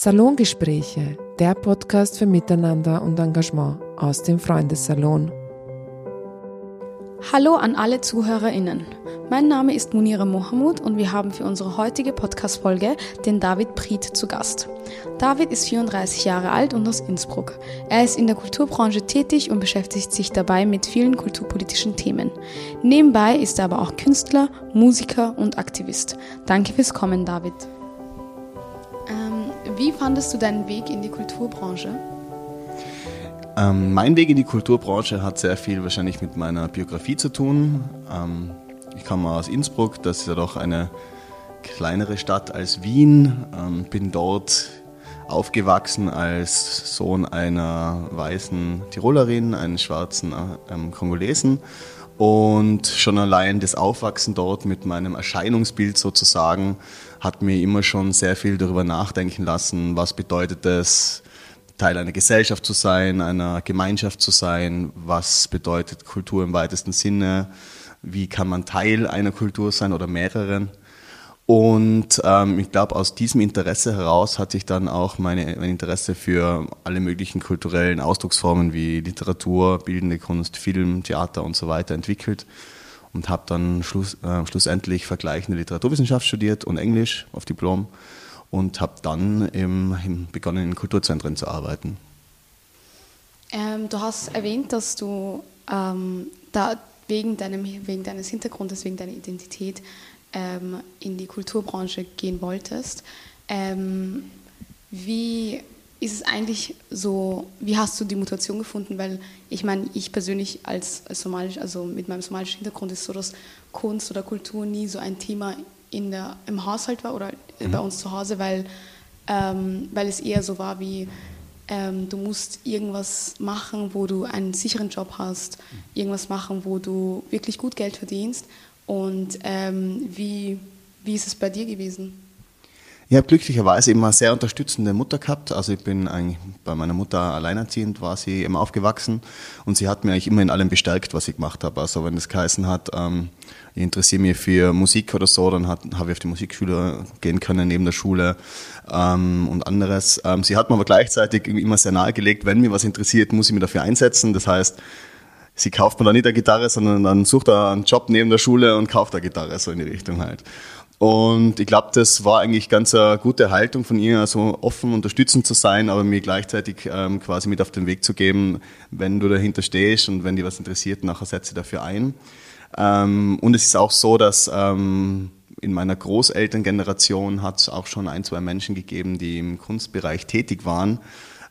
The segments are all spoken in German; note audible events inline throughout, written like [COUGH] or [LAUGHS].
Salongespräche, der Podcast für Miteinander und Engagement aus dem Freundessalon. Hallo an alle ZuhörerInnen. Mein Name ist Munira Mohamud und wir haben für unsere heutige Podcast-Folge den David Priet zu Gast. David ist 34 Jahre alt und aus Innsbruck. Er ist in der Kulturbranche tätig und beschäftigt sich dabei mit vielen kulturpolitischen Themen. Nebenbei ist er aber auch Künstler, Musiker und Aktivist. Danke fürs Kommen, David. Wie fandest du deinen Weg in die Kulturbranche? Ähm, mein Weg in die Kulturbranche hat sehr viel wahrscheinlich mit meiner Biografie zu tun. Ähm, ich komme aus Innsbruck, das ist ja doch eine kleinere Stadt als Wien. Ähm, bin dort aufgewachsen als Sohn einer weißen Tirolerin, eines schwarzen ähm, Kongolesen. Und schon allein das Aufwachsen dort mit meinem Erscheinungsbild sozusagen hat mir immer schon sehr viel darüber nachdenken lassen, was bedeutet es, Teil einer Gesellschaft zu sein, einer Gemeinschaft zu sein, was bedeutet Kultur im weitesten Sinne, wie kann man Teil einer Kultur sein oder mehreren. Und ähm, ich glaube, aus diesem Interesse heraus hat sich dann auch meine, mein Interesse für alle möglichen kulturellen Ausdrucksformen wie Literatur, bildende Kunst, Film, Theater und so weiter entwickelt und habe dann schluss, äh, schlussendlich vergleichende Literaturwissenschaft studiert und Englisch auf Diplom und habe dann im, begonnen, in Kulturzentren zu arbeiten. Ähm, du hast erwähnt, dass du ähm, da wegen, deinem, wegen deines Hintergrundes, wegen deiner Identität ähm, in die Kulturbranche gehen wolltest. Ähm, wie ist es eigentlich so, wie hast du die Mutation gefunden? Weil ich meine, ich persönlich als, als somalisch, also mit meinem somalischen Hintergrund ist so, dass Kunst oder Kultur nie so ein Thema in der, im Haushalt war oder mhm. bei uns zu Hause, weil, ähm, weil es eher so war wie, ähm, du musst irgendwas machen, wo du einen sicheren Job hast, irgendwas machen, wo du wirklich gut Geld verdienst. Und ähm, wie, wie ist es bei dir gewesen? Ich habe glücklicherweise immer eine sehr unterstützende Mutter gehabt. Also ich bin eigentlich bei meiner Mutter alleinerziehend, war sie immer aufgewachsen und sie hat mir eigentlich immer in allem bestärkt, was ich gemacht habe. Also wenn das geheißen hat, ähm, ich interessiere mich für Musik oder so, dann habe ich auf die Musikschule gehen können neben der Schule ähm, und anderes. Ähm, sie hat mir aber gleichzeitig immer sehr nahegelegt, wenn mir was interessiert, muss ich mich dafür einsetzen. Das heißt, sie kauft mir dann nicht eine Gitarre, sondern dann sucht er einen Job neben der Schule und kauft eine Gitarre, so in die Richtung halt. Und ich glaube, das war eigentlich ganz eine gute Haltung von ihr, also offen, unterstützend zu sein, aber mir gleichzeitig ähm, quasi mit auf den Weg zu geben, wenn du dahinter stehst und wenn dir was interessiert, nachher setze dafür ein. Ähm, und es ist auch so, dass ähm, in meiner Großelterngeneration hat es auch schon ein, zwei Menschen gegeben, die im Kunstbereich tätig waren.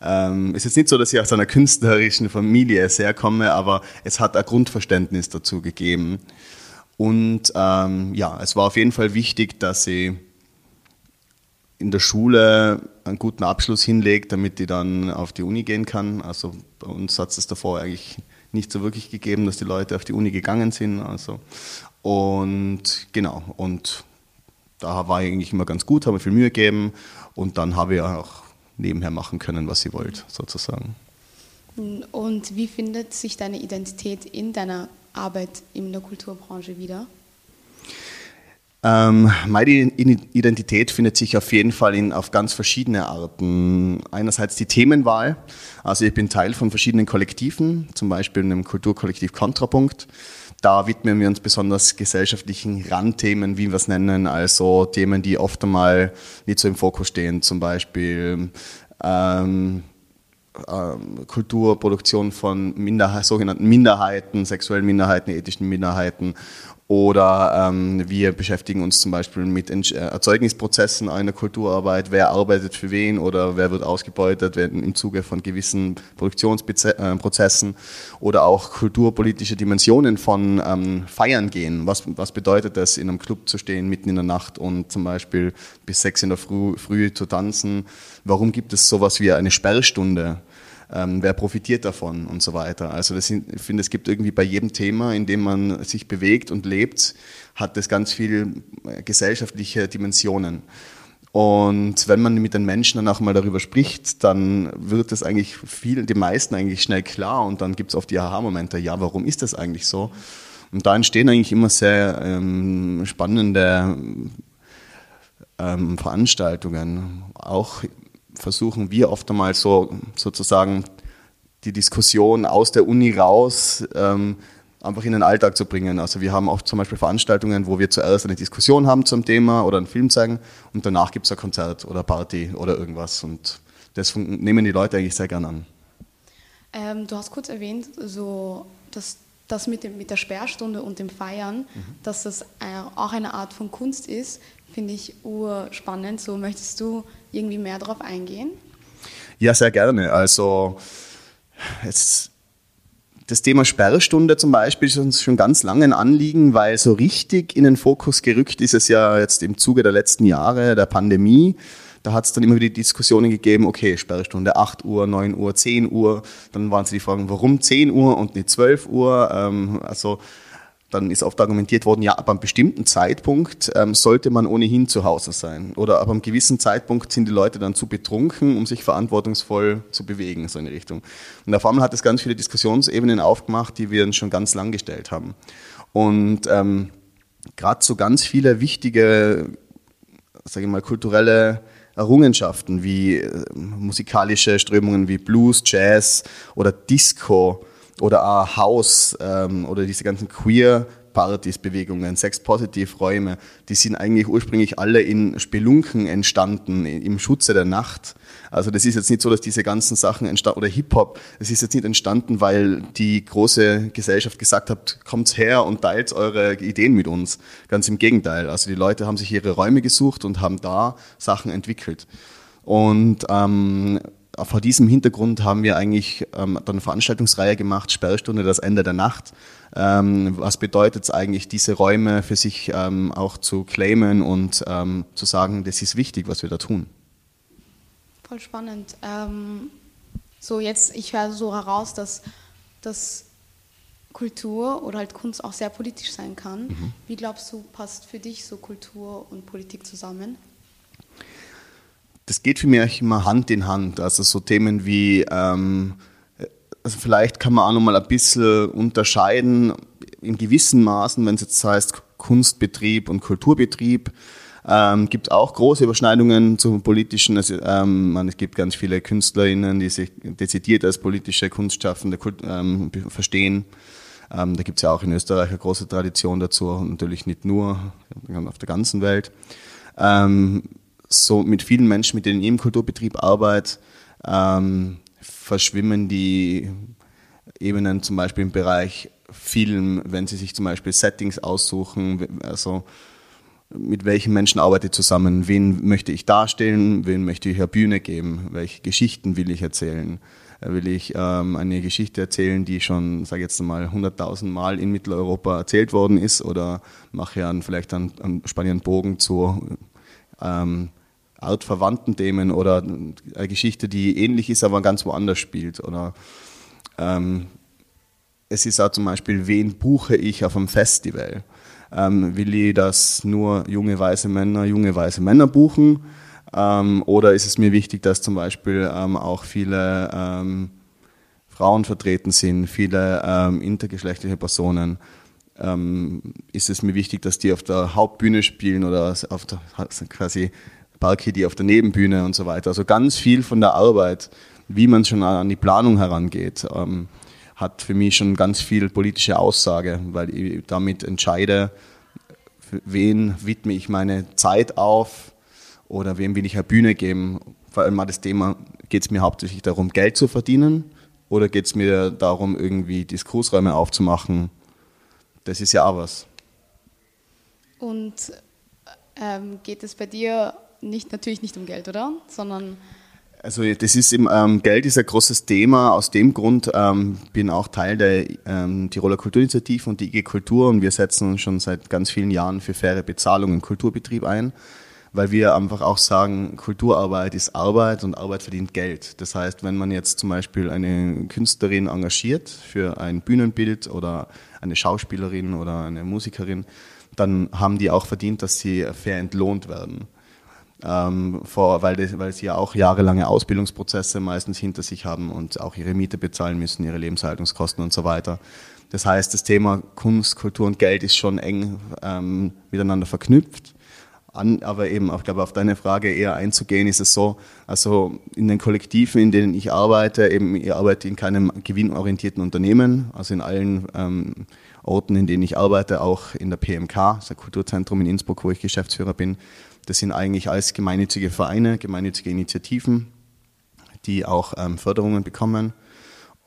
Ähm, es ist nicht so, dass ich aus einer künstlerischen Familie sehr komme, aber es hat ein Grundverständnis dazu gegeben. Und ähm, ja, es war auf jeden Fall wichtig, dass sie in der Schule einen guten Abschluss hinlegt, damit die dann auf die Uni gehen kann. Also bei uns hat es davor eigentlich nicht so wirklich gegeben, dass die Leute auf die Uni gegangen sind. Also und genau und da war ich eigentlich immer ganz gut, habe mir viel Mühe gegeben und dann habe ich auch nebenher machen können, was sie wollte, sozusagen. Und wie findet sich deine Identität in deiner Arbeit in der Kulturbranche wieder? Ähm, meine Identität findet sich auf jeden Fall in, auf ganz verschiedene Arten. Einerseits die Themenwahl. Also ich bin Teil von verschiedenen Kollektiven, zum Beispiel einem Kulturkollektiv Kontrapunkt. Da widmen wir uns besonders gesellschaftlichen Randthemen, wie wir es nennen, also Themen, die oft einmal nicht so im Fokus stehen, zum Beispiel ähm, Kulturproduktion von Minderheit, sogenannten Minderheiten, sexuellen Minderheiten, ethischen Minderheiten. Oder ähm, wir beschäftigen uns zum Beispiel mit äh, Erzeugnisprozessen einer Kulturarbeit. Wer arbeitet für wen oder wer wird ausgebeutet werden im Zuge von gewissen Produktionsprozessen oder auch kulturpolitische Dimensionen von ähm, Feiern gehen. Was, was bedeutet es, in einem Club zu stehen mitten in der Nacht und zum Beispiel bis sechs in der Früh, Früh zu tanzen? Warum gibt es sowas wie eine Sperrstunde? Ähm, wer profitiert davon und so weiter. Also das ich finde, es gibt irgendwie bei jedem Thema, in dem man sich bewegt und lebt, hat das ganz viel äh, gesellschaftliche Dimensionen. Und wenn man mit den Menschen dann auch mal darüber spricht, dann wird das eigentlich vielen, die meisten eigentlich schnell klar und dann gibt es oft die Aha-Momente, ja, warum ist das eigentlich so? Und da entstehen eigentlich immer sehr ähm, spannende ähm, Veranstaltungen. Auch versuchen wir oft einmal so sozusagen die Diskussion aus der Uni raus ähm, einfach in den Alltag zu bringen. Also wir haben oft zum Beispiel Veranstaltungen, wo wir zuerst eine Diskussion haben zum Thema oder einen Film zeigen und danach gibt es ein Konzert oder Party oder irgendwas und das nehmen die Leute eigentlich sehr gern an. Ähm, du hast kurz erwähnt, so dass das mit, dem, mit der Sperrstunde und dem Feiern, mhm. dass das äh, auch eine Art von Kunst ist, finde ich urspannend. So möchtest du irgendwie mehr darauf eingehen? Ja, sehr gerne. Also jetzt das Thema Sperrstunde zum Beispiel ist uns schon ganz lange ein Anliegen, weil so richtig in den Fokus gerückt ist es ja jetzt im Zuge der letzten Jahre der Pandemie. Da hat es dann immer wieder Diskussionen gegeben, okay, Sperrstunde 8 Uhr, 9 Uhr, 10 Uhr. Dann waren sie die Fragen, warum 10 Uhr und nicht 12 Uhr? Ähm, also dann ist oft argumentiert worden, ja, ab einem bestimmten Zeitpunkt ähm, sollte man ohnehin zu Hause sein. Oder ab einem gewissen Zeitpunkt sind die Leute dann zu betrunken, um sich verantwortungsvoll zu bewegen, so in die Richtung. Und der Formel hat es ganz viele Diskussionsebenen aufgemacht, die wir uns schon ganz lang gestellt haben. Und ähm, gerade so ganz viele wichtige, sage ich mal, kulturelle Errungenschaften wie äh, musikalische Strömungen wie Blues, Jazz oder Disco oder auch House ähm, oder diese ganzen Queer Partys, Bewegungen, Sex-Positiv-Räume, die sind eigentlich ursprünglich alle in Spelunken entstanden, im Schutze der Nacht. Also das ist jetzt nicht so, dass diese ganzen Sachen entstanden, oder Hip-Hop, das ist jetzt nicht entstanden, weil die große Gesellschaft gesagt hat, kommt her und teilt eure Ideen mit uns. Ganz im Gegenteil. Also die Leute haben sich ihre Räume gesucht und haben da Sachen entwickelt. Und ähm, vor diesem Hintergrund haben wir eigentlich ähm, dann eine Veranstaltungsreihe gemacht, Sperrstunde, das Ende der Nacht. Ähm, was bedeutet es eigentlich, diese Räume für sich ähm, auch zu claimen und ähm, zu sagen, das ist wichtig, was wir da tun? Voll spannend. Ähm, so jetzt, ich höre so heraus, dass, dass Kultur oder halt Kunst auch sehr politisch sein kann. Mhm. Wie glaubst du, passt für dich so Kultur und Politik zusammen? Das geht für mich immer Hand in Hand. Also so Themen wie, ähm, also vielleicht kann man auch nochmal ein bisschen unterscheiden, in gewissen Maßen, wenn es jetzt heißt Kunstbetrieb und Kulturbetrieb, ähm, gibt auch große Überschneidungen zum politischen. Also, ähm, man, es gibt ganz viele KünstlerInnen, die sich dezidiert als politische Kunstschaffende ähm, verstehen. Ähm, da gibt es ja auch in Österreich eine große Tradition dazu, natürlich nicht nur auf der ganzen Welt. Ähm, so mit vielen Menschen, mit denen ich im Kulturbetrieb arbeite, ähm, verschwimmen die Ebenen zum Beispiel im Bereich Film, wenn sie sich zum Beispiel Settings aussuchen, also mit welchen Menschen arbeite ich zusammen, wen möchte ich darstellen, wen möchte ich eine Bühne geben, welche Geschichten will ich erzählen. Will ich ähm, eine Geschichte erzählen, die schon, sage jetzt mal, 100.000 Mal in Mitteleuropa erzählt worden ist oder mache ich vielleicht einen, einen spannenden Bogen zu ähm, artverwandten Themen oder eine Geschichte, die ähnlich ist, aber ganz woanders spielt. Oder ähm, es ist auch zum Beispiel, wen buche ich auf einem Festival? Ähm, will ich, dass nur junge weiße Männer junge weiße Männer buchen? Ähm, oder ist es mir wichtig, dass zum Beispiel ähm, auch viele ähm, Frauen vertreten sind, viele ähm, intergeschlechtliche Personen? ist es mir wichtig, dass die auf der Hauptbühne spielen oder auf der, quasi Parky, die auf der Nebenbühne und so weiter. Also ganz viel von der Arbeit, wie man schon an die Planung herangeht, ähm, hat für mich schon ganz viel politische Aussage, weil ich damit entscheide, wen widme ich meine Zeit auf oder wem will ich eine Bühne geben. Vor allem mal das Thema, geht es mir hauptsächlich darum, Geld zu verdienen oder geht es mir darum, irgendwie Diskursräume aufzumachen? Das ist ja auch was. Und ähm, geht es bei dir nicht, natürlich nicht um Geld, oder? Sondern also das ist im, ähm, Geld ist ein großes Thema. Aus dem Grund ähm, bin auch Teil der ähm, Tiroler Kulturinitiative und die IG Kultur und wir setzen uns schon seit ganz vielen Jahren für faire Bezahlung im Kulturbetrieb ein, weil wir einfach auch sagen, Kulturarbeit ist Arbeit und Arbeit verdient Geld. Das heißt, wenn man jetzt zum Beispiel eine Künstlerin engagiert für ein Bühnenbild oder eine Schauspielerin oder eine Musikerin, dann haben die auch verdient, dass sie fair entlohnt werden ähm, vor, weil, das, weil sie ja auch jahrelange Ausbildungsprozesse meistens hinter sich haben und auch ihre Miete bezahlen müssen, ihre Lebenshaltungskosten und so weiter. Das heißt, das Thema Kunst, Kultur und Geld ist schon eng ähm, miteinander verknüpft. An, aber eben, ich glaube, auf deine Frage eher einzugehen, ist es so, also in den Kollektiven, in denen ich arbeite, eben, ich arbeite in keinem gewinnorientierten Unternehmen, also in allen ähm, Orten, in denen ich arbeite, auch in der PMK, das Kulturzentrum in Innsbruck, wo ich Geschäftsführer bin. Das sind eigentlich alles gemeinnützige Vereine, gemeinnützige Initiativen, die auch ähm, Förderungen bekommen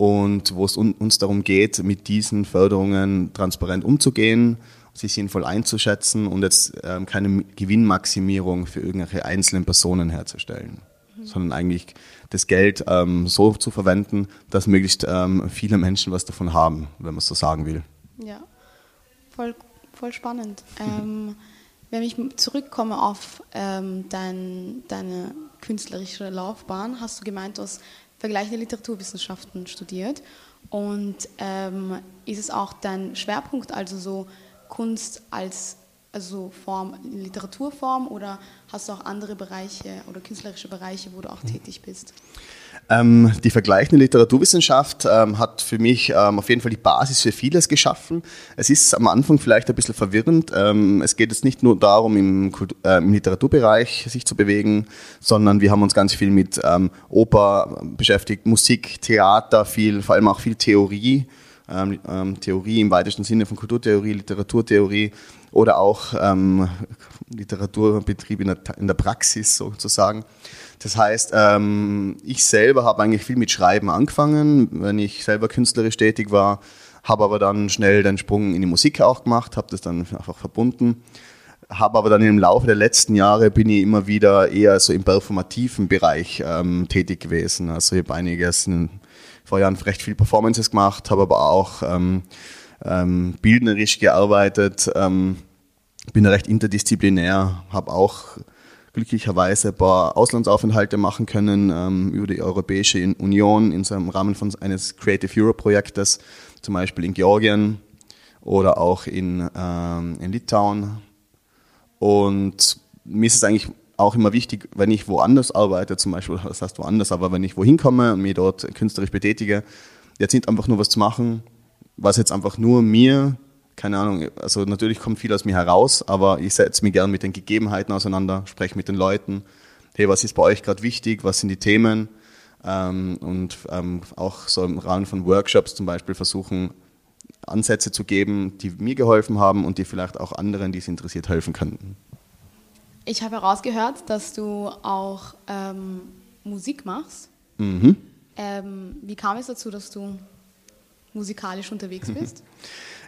und wo es un uns darum geht, mit diesen Förderungen transparent umzugehen, sie sinnvoll einzuschätzen und jetzt ähm, keine Gewinnmaximierung für irgendwelche einzelnen Personen herzustellen, mhm. sondern eigentlich das Geld ähm, so zu verwenden, dass möglichst ähm, viele Menschen was davon haben, wenn man es so sagen will. Ja, voll, voll spannend. [LAUGHS] Ähm, wenn ich zurückkomme auf ähm, dein, deine künstlerische Laufbahn, hast du gemeint, du hast vergleichende Literaturwissenschaften studiert. Und ähm, ist es auch dein Schwerpunkt, also so Kunst als also Form, Literaturform oder hast du auch andere Bereiche oder künstlerische Bereiche, wo du auch tätig bist? Ähm, die vergleichende Literaturwissenschaft ähm, hat für mich ähm, auf jeden Fall die Basis für vieles geschaffen. Es ist am Anfang vielleicht ein bisschen verwirrend. Ähm, es geht jetzt nicht nur darum, im, äh, im, Literaturbereich sich zu bewegen, sondern wir haben uns ganz viel mit ähm, Oper beschäftigt, Musik, Theater, viel, vor allem auch viel Theorie. Ähm, Theorie im weitesten Sinne von Kulturtheorie, Literaturtheorie oder auch Literaturbetrieb in der, in der Praxis sozusagen. Das heißt, ähm, ich selber habe eigentlich viel mit Schreiben angefangen, wenn ich selber künstlerisch tätig war, habe aber dann schnell den Sprung in die Musik auch gemacht, habe das dann einfach verbunden. Habe aber dann im Laufe der letzten Jahre bin ich immer wieder eher so im performativen Bereich ähm, tätig gewesen. Also ich habe einiges in, vor Jahren recht viel Performances gemacht, habe aber auch ähm, ähm, bildnerisch gearbeitet, ähm, bin recht interdisziplinär, habe auch glücklicherweise ein paar Auslandsaufenthalte machen können ähm, über die Europäische Union in so einem Rahmen von eines Creative Europe Projektes, zum Beispiel in Georgien oder auch in, ähm, in Litauen. Und mir ist es eigentlich auch immer wichtig, wenn ich woanders arbeite, zum Beispiel, [LAUGHS] das heißt woanders, aber wenn ich wohin komme und mich dort künstlerisch betätige, jetzt nicht einfach nur was zu machen, was jetzt einfach nur mir keine Ahnung, also natürlich kommt viel aus mir heraus, aber ich setze mich gern mit den Gegebenheiten auseinander, spreche mit den Leuten. Hey, was ist bei euch gerade wichtig? Was sind die Themen? Ähm, und ähm, auch so im Rahmen von Workshops zum Beispiel versuchen, Ansätze zu geben, die mir geholfen haben und die vielleicht auch anderen, die es interessiert, helfen könnten. Ich habe herausgehört, dass du auch ähm, Musik machst. Mhm. Ähm, wie kam es dazu, dass du musikalisch unterwegs bist?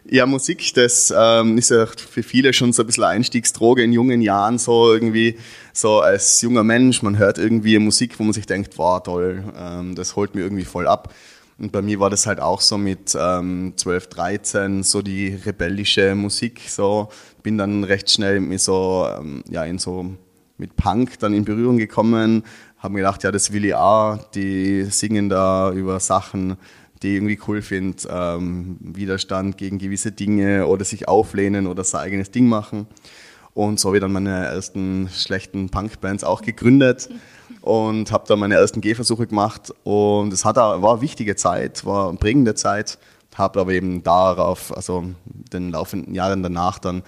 Ja, Musik, das ähm, ist ja für viele schon so ein bisschen Einstiegsdroge in jungen Jahren, so irgendwie, so als junger Mensch, man hört irgendwie Musik, wo man sich denkt, wow, toll, ähm, das holt mir irgendwie voll ab. Und bei mir war das halt auch so mit ähm, 12, 13, so die rebellische Musik, so, bin dann recht schnell mit so, ähm, ja, in so, mit Punk dann in Berührung gekommen, haben gedacht, ja, das will ich auch, die singen da über Sachen, die irgendwie cool finde, ähm, Widerstand gegen gewisse Dinge oder sich auflehnen oder sein eigenes Ding machen. Und so habe ich dann meine ersten schlechten Punkbands auch gegründet und habe dann meine ersten Gehversuche gemacht. Und es hat, war eine wichtige Zeit, war eine prägende Zeit, habe aber eben darauf, also den laufenden Jahren danach dann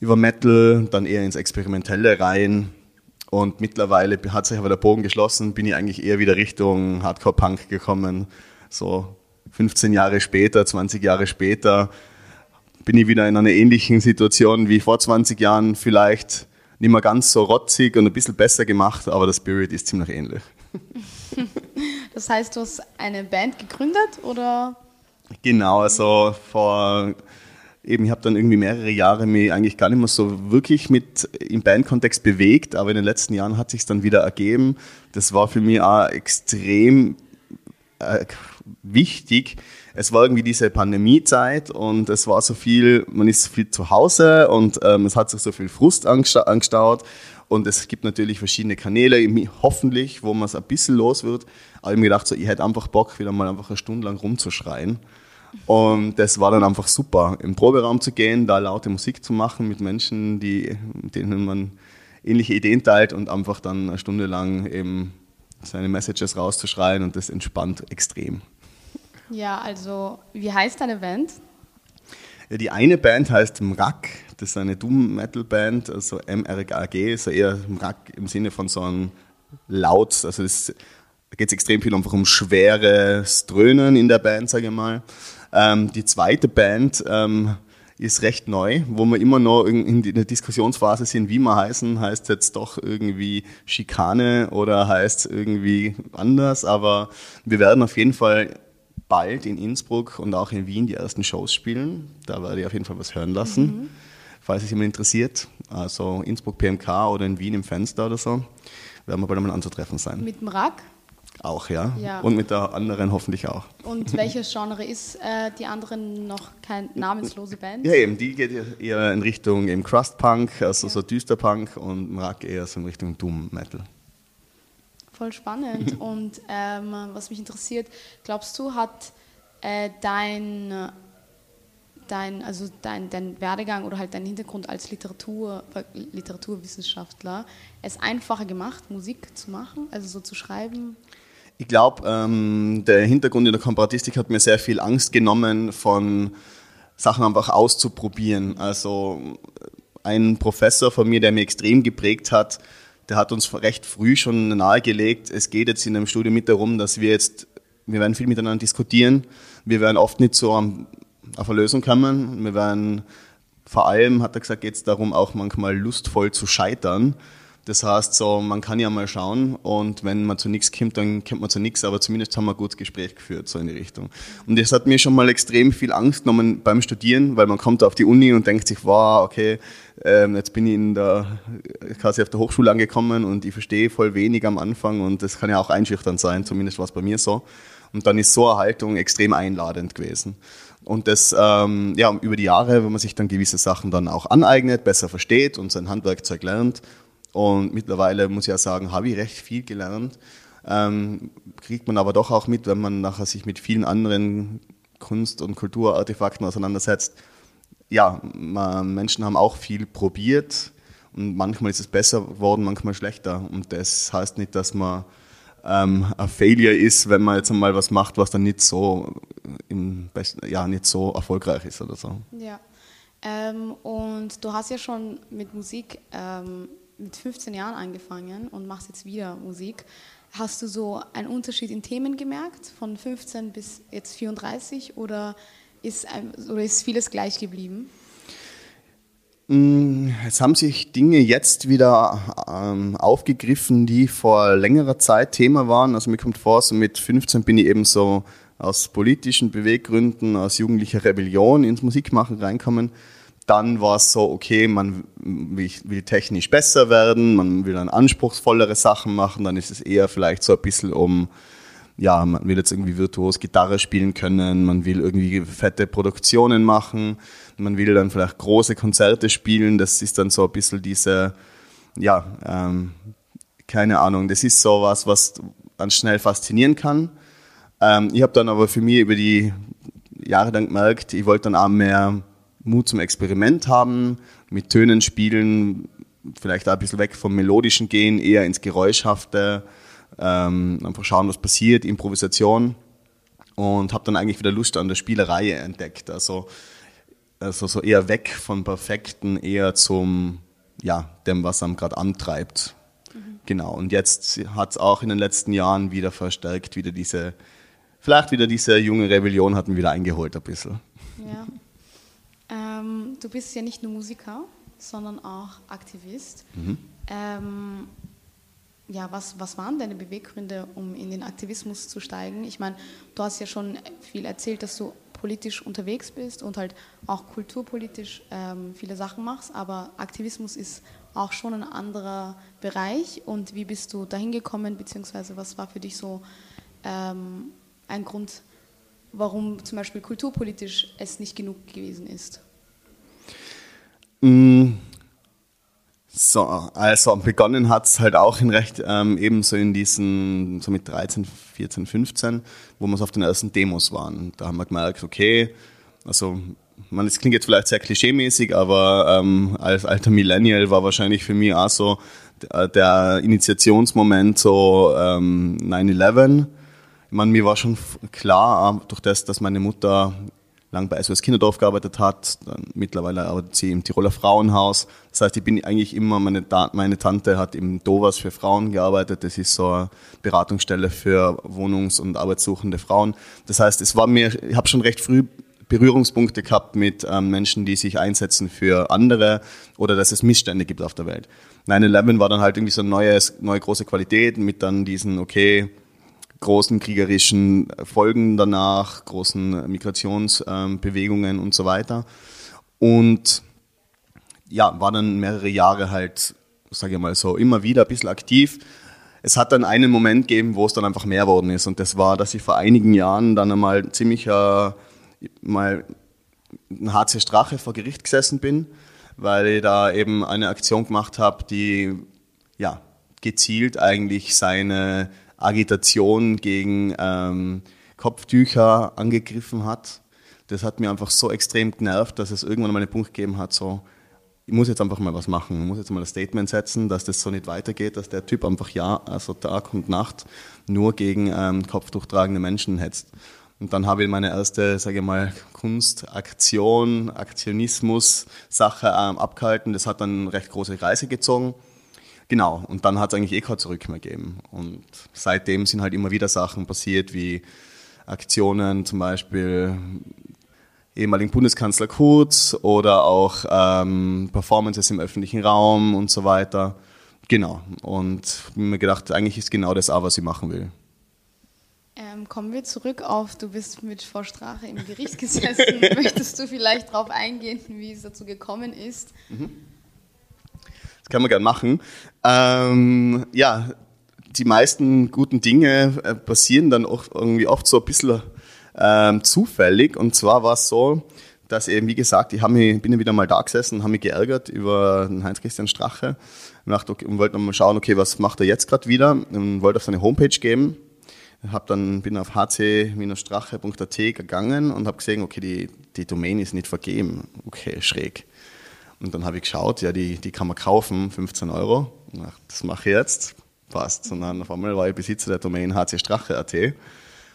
über Metal, dann eher ins Experimentelle rein. Und mittlerweile hat sich aber der Bogen geschlossen, bin ich eigentlich eher wieder Richtung Hardcore-Punk gekommen so 15 Jahre später, 20 Jahre später, bin ich wieder in einer ähnlichen Situation wie vor 20 Jahren, vielleicht nicht mehr ganz so rotzig und ein bisschen besser gemacht, aber der Spirit ist ziemlich ähnlich. [LAUGHS] Das heißt, du hast eine Band gegründet oder? Genau, also vor eben, ich habe dann irgendwie mehrere Jahre mich eigentlich gar nicht mehr so wirklich mit im Bandkontext bewegt, aber in den letzten Jahren hat sich dann wieder ergeben. Das war für mich auch extrem äh, wichtig. Es war irgendwie diese Pandemiezeit und es war so viel, man ist viel zu Hause und ähm, es hat sich so viel Frust angestaut. Und es gibt natürlich verschiedene Kanäle, hoffentlich, wo man es ein bisschen los wird. Aber ich habe mir gedacht, so, ich hätte einfach Bock, wieder mal einfach eine Stunde lang rumzuschreien. Und das war dann einfach super, im Proberaum zu gehen, da laute Musik zu machen mit Menschen, die, denen man ähnliche Ideen teilt und einfach dann eine Stunde lang eben seine Messages rauszuschreien und das entspannt extrem. Ja, also wie heißt deine Band? Ja, die eine Band heißt Mrak, Das ist eine Doom-Metal-Band, also MRAG, so eher Mrak im Sinne von so einem Laut, also das, da geht es extrem viel einfach um schweres Dröhnen in der Band, sage ich mal. Ähm, die zweite Band ähm, ist recht neu, wo wir immer noch in, der Diskussionsphase sind, wie wir heißen. Heißt jetzt doch irgendwie Schikane oder heißt irgendwie anders, aber wir werden auf jeden Fall bald in Innsbruck und auch in Wien die ersten Shows spielen. Da werde ich auf jeden Fall was hören lassen, mhm. falls es jemand interessiert. Also Innsbruck PMK oder in Wien im Fenster oder so. Werden wir bald einmal anzutreffen sein. Mit dem Rack? Auch, ja. ja. Und mit der anderen hoffentlich auch. Und welches Genre ist äh, die anderen noch kein namenslose Band? Ja, eben, die geht eher in Richtung eben Crust Punk, also ja. so düster Punk und Mrak eher so in Richtung Doom Metal. Voll spannend. [LAUGHS] und ähm, was mich interessiert, glaubst du, hat äh, dein, dein, also dein, dein Werdegang oder halt dein Hintergrund als Literatur, Literaturwissenschaftler es einfacher gemacht, Musik zu machen, also so zu schreiben? Ich glaube, ähm, der Hintergrund in der Komparatistik hat mir sehr viel Angst genommen, von Sachen einfach auszuprobieren. Also ein Professor von mir, der mir extrem geprägt hat, der hat uns recht früh schon nahegelegt, es geht jetzt in einem Studium mit darum, dass wir jetzt, wir werden viel miteinander diskutieren, wir werden oft nicht so auf eine Lösung kommen, wir werden vor allem, hat er gesagt, geht es darum, auch manchmal lustvoll zu scheitern. Das heißt, so, man kann ja mal schauen und wenn man zu nichts kommt, dann kommt man zu nichts, aber zumindest haben wir ein gutes Gespräch geführt, so in die Richtung. Und das hat mir schon mal extrem viel Angst genommen beim Studieren, weil man kommt auf die Uni und denkt sich, wow, okay, ähm, jetzt bin ich in der, quasi auf der Hochschule angekommen und ich verstehe voll wenig am Anfang und das kann ja auch einschüchternd sein, zumindest war es bei mir so. Und dann ist so eine Haltung extrem einladend gewesen. Und das, ähm, ja, über die Jahre, wenn man sich dann gewisse Sachen dann auch aneignet, besser versteht und sein Handwerkzeug lernt und mittlerweile muss ich ja sagen, habe ich recht viel gelernt. Ähm, kriegt man aber doch auch mit, wenn man nachher sich mit vielen anderen Kunst- und Kulturartefakten auseinandersetzt. Ja, man, Menschen haben auch viel probiert und manchmal ist es besser geworden, manchmal schlechter. Und das heißt nicht, dass man ähm, ein Failure ist, wenn man jetzt einmal was macht, was dann nicht so im besten, ja, nicht so erfolgreich ist oder so. Ja. Ähm, und du hast ja schon mit Musik ähm, mit 15 Jahren angefangen und machst jetzt wieder Musik. Hast du so einen Unterschied in Themen gemerkt, von 15 bis jetzt 34, oder ist, oder ist vieles gleich geblieben? Mm, es haben sich Dinge jetzt wieder ähm, aufgegriffen, die vor längerer Zeit Thema waren. Also mir kommt vor, so mit 15 bin ich eben so aus politischen Beweggründen, aus jugendlicher Rebellion ins Musikmachen reinkommen dann war es so, okay, man will, technisch besser werden, man will dann anspruchsvollere Sachen machen, dann ist es eher vielleicht so ein bisschen um, ja, man will jetzt irgendwie virtuos Gitarre spielen können, man will irgendwie fette Produktionen machen, man will dann vielleicht große Konzerte spielen, das ist dann so ein bisschen diese, ja, ähm, keine Ahnung, das ist so was, was ganz schnell faszinieren kann. Ähm, ich habe dann aber für mich über die Jahre dann gemerkt, ich wollte dann auch mehr Mut zum Experiment haben, mit Tönen spielen, vielleicht auch ein bisschen weg vom Melodischen gehen, eher ins Geräuschhafte, ähm, einfach schauen, was passiert, Improvisation und habe dann eigentlich wieder Lust an der Spielerei entdeckt. Also, also so eher weg von Perfekten, eher zum, ja, dem, was einem gerade antreibt. Mhm. Genau, und jetzt hat es auch in den letzten Jahren wieder verstärkt, wieder diese, vielleicht wieder diese junge Rebellion hat mich wieder eingeholt ein bisschen. Ja. Ähm, du bist ja nicht nur Musiker, sondern auch Aktivist. Mhm. Ähm, ja, was, was waren deine Beweggründe, um in den Aktivismus zu steigen? Ich meine, du hast ja schon viel erzählt, dass du politisch unterwegs bist und halt auch kulturpolitisch ähm, viele Sachen machst, aber Aktivismus ist auch schon ein anderer Bereich. Und wie bist du dahin gekommen, beziehungsweise was war für dich so ähm, ein Grund, warum zum Beispiel kulturpolitisch es nicht genug gewesen ist? Mm. So, also begonnen hat es halt auch in recht ähm, ebenso in diesen, so mit 13, 14, 15, wo wir so auf den ersten Demos waren. Da haben wir gemerkt, okay, also man, das klingt jetzt vielleicht sehr klischeemäßig, aber ähm, als alter Millennial war wahrscheinlich für mich auch so der, der Initiationsmoment so ähm, 9-11 meine, mir war schon klar, durch das, dass meine Mutter lang bei SOS Kinderdorf gearbeitet hat. Dann mittlerweile arbeitet sie im Tiroler Frauenhaus. Das heißt, ich bin eigentlich immer, meine, meine Tante hat im Dovas für Frauen gearbeitet. Das ist so eine Beratungsstelle für Wohnungs- und Arbeitssuchende Frauen. Das heißt, es war mir, ich habe schon recht früh Berührungspunkte gehabt mit ähm, Menschen, die sich einsetzen für andere oder dass es Missstände gibt auf der Welt. 9-11 war dann halt irgendwie so eine neue, neue große Qualität mit dann diesen, okay, großen kriegerischen Folgen danach, großen Migrationsbewegungen und so weiter. Und ja, war dann mehrere Jahre halt, sage ich mal so, immer wieder ein bisschen aktiv. Es hat dann einen Moment gegeben, wo es dann einfach mehr worden ist. Und das war, dass ich vor einigen Jahren dann einmal ziemlich äh, mal ein HC Strache vor Gericht gesessen bin, weil ich da eben eine Aktion gemacht habe, die ja gezielt eigentlich seine Agitation gegen ähm, Kopftücher angegriffen hat. Das hat mir einfach so extrem genervt, dass es irgendwann mal einen Punkt gegeben hat, so, ich muss jetzt einfach mal was machen, ich muss jetzt mal ein Statement setzen, dass das so nicht weitergeht, dass der Typ einfach ja, also Tag und Nacht nur gegen ähm, Kopftuch tragende Menschen hetzt. Und dann habe ich meine erste, sage ich mal, Kunstaktion, Aktionismus-Sache ähm, abgehalten. Das hat dann recht große Reise gezogen. Genau, und dann hat es eigentlich eh kein Zurück mehr gegeben. Und seitdem sind halt immer wieder Sachen passiert, wie Aktionen, zum Beispiel ehemaligen Bundeskanzler Kurz oder auch ähm, Performances im öffentlichen Raum und so weiter. Genau, und mir gedacht, eigentlich ist genau das auch, was ich machen will. Ähm, kommen wir zurück auf, du bist mit Frau Strache im Gericht gesessen. [LAUGHS] Möchtest du vielleicht darauf eingehen, wie es dazu gekommen ist? Mhm. Das kann man gern machen. Ähm, ja, die meisten guten Dinge äh, passieren dann auch irgendwie oft so ein bisschen ähm, zufällig. Und zwar war es so, dass eben, wie gesagt, ich mich, bin ja wieder mal da gesessen, habe mich geärgert über Heinz-Christian Strache und, okay, und wollte mal schauen, okay, was macht er jetzt gerade wieder? Und wollte auf seine Homepage geben. Hab dann, bin auf hc-strache.at gegangen und habe gesehen, okay, die, die Domain ist nicht vergeben. Okay, schräg. Und dann habe ich geschaut, ja, die, die kann man kaufen, 15 Euro. Ach, das mache ich jetzt, passt. Und dann auf einmal war ich Besitzer der Domain hcstrache.at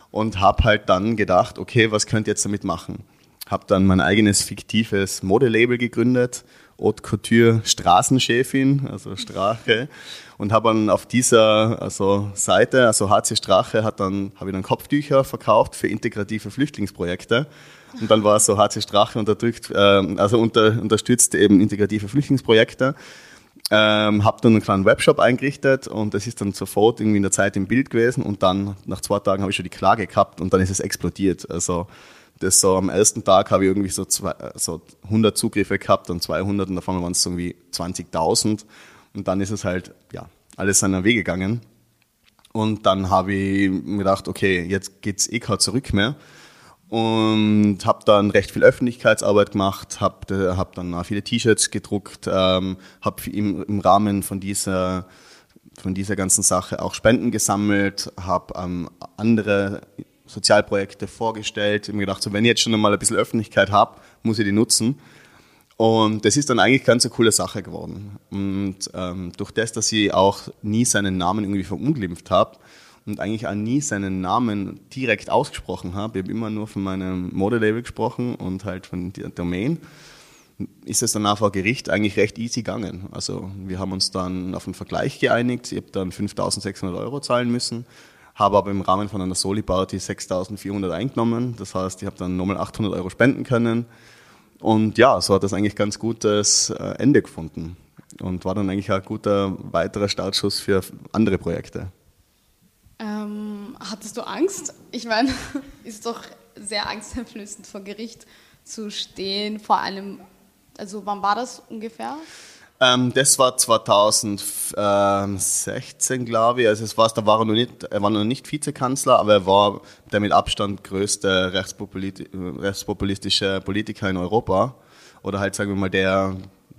und habe halt dann gedacht, okay, was könnt ihr jetzt damit machen? Habe dann mein eigenes fiktives Modelabel gegründet, Haute Couture Straßenchefin, also Strache, und habe dann auf dieser also Seite, also HC Strache, habe ich dann Kopftücher verkauft für integrative Flüchtlingsprojekte und dann war so HC Strache unterdrückt, äh, also unter, unterstützt eben integrative Flüchtlingsprojekte. Ähm, habe dann einen kleinen Webshop eingerichtet und das ist dann sofort irgendwie in der Zeit im Bild gewesen und dann nach zwei Tagen habe ich schon die Klage gehabt und dann ist es explodiert. Also das so am ersten Tag habe ich irgendwie so, zwei, so 100 Zugriffe gehabt und 200 und einmal waren es irgendwie 20.000 und dann ist es halt ja alles seiner Wege gegangen und dann habe ich mir gedacht, okay, jetzt geht's eh kein zurück mehr und habe dann recht viel Öffentlichkeitsarbeit gemacht, habe hab dann viele T-Shirts gedruckt, ähm, habe im, im Rahmen von dieser von dieser ganzen Sache auch Spenden gesammelt, habe ähm, andere Sozialprojekte vorgestellt, Ich mir gedacht, so wenn ich jetzt schon einmal ein bisschen Öffentlichkeit habe, muss ich die nutzen. Und das ist dann eigentlich ganz eine coole Sache geworden. Und ähm, durch das, dass ich auch nie seinen Namen irgendwie verunglimpft habe, und eigentlich auch nie seinen Namen direkt ausgesprochen habe. Ich habe immer nur von meinem Modelabel gesprochen und halt von der Domain. Ist es dann auch vor Gericht eigentlich recht easy gegangen. Also wir haben uns dann auf einen Vergleich geeinigt. Ich habe dann 5.600 Euro zahlen müssen, habe aber im Rahmen von einer Soli-Party 6.400 eingenommen. Das heißt, ich habe dann nochmal 800 Euro spenden können. Und ja, so hat das eigentlich ganz gutes äh, Ende gefunden und war dann eigentlich ein guter weiterer Startschuss für andere Projekte. Ähm, hattest du Angst? Ich meine, [LAUGHS] ist doch sehr angsteinflößend vor Gericht zu stehen. Vor allem, also wann war das ungefähr? Ähm, das war 2016, glaube ich. Also es war, da war er noch nicht, er war noch nicht Vizekanzler, aber er war der mit Abstand größte rechtspopulistische Politiker in Europa. Oder halt, sagen wir mal, der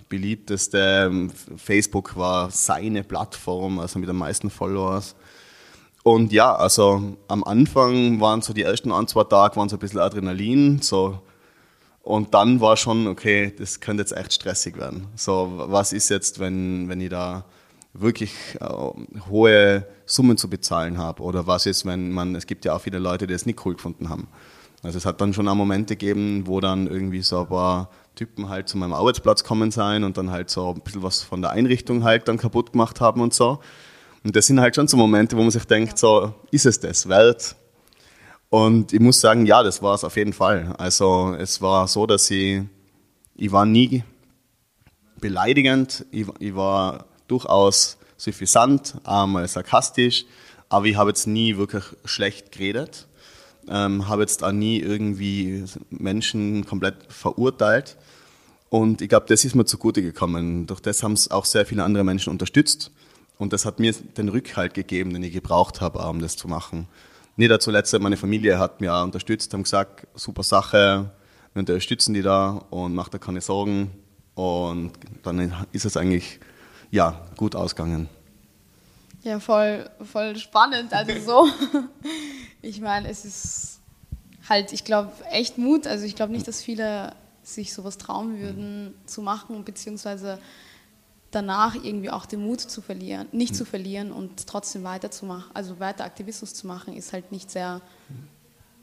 beliebteste. Facebook war seine Plattform, also mit den meisten Followers. Und ja, also am Anfang waren so die ersten ein, zwei Tage waren so ein bisschen Adrenalin, so. Und dann war schon, okay, das könnte jetzt echt stressig werden. So, was ist jetzt, wenn, wenn ich da wirklich äh, hohe Summen zu bezahlen habe? Oder was ist, wenn man, es gibt ja auch viele Leute, die es nicht cool gefunden haben. Also es hat dann schon auch Momente gegeben, wo dann irgendwie so ein paar Typen halt zu meinem Arbeitsplatz kommen sein und dann halt so ein bisschen was von der Einrichtung halt dann kaputt gemacht haben und so. Und das sind halt schon so Momente, wo man sich denkt, so, ist es das wert? Und ich muss sagen, ja, das war es auf jeden Fall. Also es war so, dass ich, ich war nie beleidigend, ich, ich war durchaus suffisant, einmal sarkastisch, aber ich habe jetzt nie wirklich schlecht geredet, ähm, habe jetzt auch nie irgendwie Menschen komplett verurteilt. Und ich glaube, das ist mir zugute gekommen. Durch das haben es auch sehr viele andere Menschen unterstützt. Und das hat mir den Rückhalt gegeben, den ich gebraucht habe, um das zu machen. Nicht zuletzt meine Familie hat mir unterstützt, haben gesagt, super Sache, wir unterstützen die da und macht da keine Sorgen. Und dann ist es eigentlich ja, gut ausgegangen. Ja, voll, voll spannend. Also so, [LAUGHS] ich meine, es ist halt, ich glaube, echt Mut. Also ich glaube nicht, dass viele sich sowas trauen würden zu machen, beziehungsweise danach irgendwie auch den Mut zu verlieren, nicht zu verlieren und trotzdem weiterzumachen, also weiter Aktivismus zu machen, ist halt nicht sehr,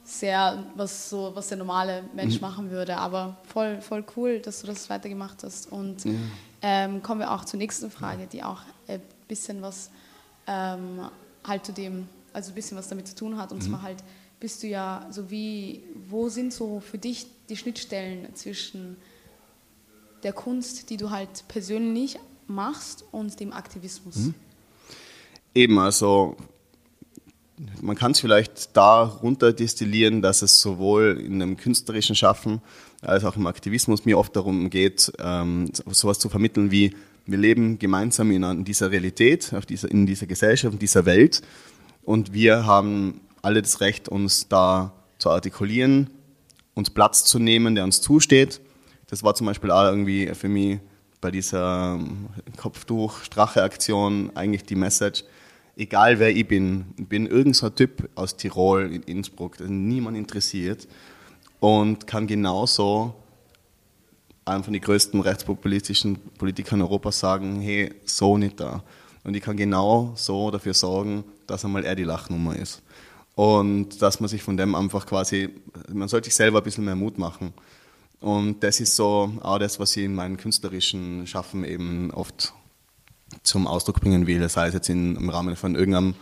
sehr, was so, was der normale Mensch mhm. machen würde. Aber voll, voll cool, dass du das weitergemacht hast. Und ja. ähm, kommen wir auch zur nächsten Frage, die auch ein bisschen was ähm, halt zu dem, also ein bisschen was damit zu tun hat. Und mhm. zwar halt, bist du ja so wie, wo sind so für dich die Schnittstellen zwischen der Kunst, die du halt persönlich machst und dem Aktivismus? Mhm. Eben, also man kann es vielleicht darunter destillieren, dass es sowohl in einem künstlerischen Schaffen als auch im Aktivismus mir oft darum geht, ähm, sowas zu vermitteln wie wir leben gemeinsam in dieser Realität, dieser, in dieser Gesellschaft, in dieser Welt und wir haben alle das Recht, uns da zu artikulieren, uns Platz zu nehmen, der uns zusteht. Das war zum Beispiel auch irgendwie für mich bei dieser ähm, Kopftuch-Strache-Aktion eigentlich die Message, egal wer ich bin, ich bin irgendein so Typ aus Tirol, in Innsbruck, das niemand interessiert und kann genauso einem von den größten rechtspopulistischen Politikern Europas sagen, hey, so nicht da. Und ich kann genau so dafür sorgen, dass einmal er die Lachnummer ist. Und dass man sich von dem einfach quasi, man sollte sich selber ein bisschen mehr Mut machen. Und das ist so auch das, was ich in meinen künstlerischen Schaffen eben oft zum Ausdruck bringen will. Sei es jetzt in, im Rahmen von irgendeinem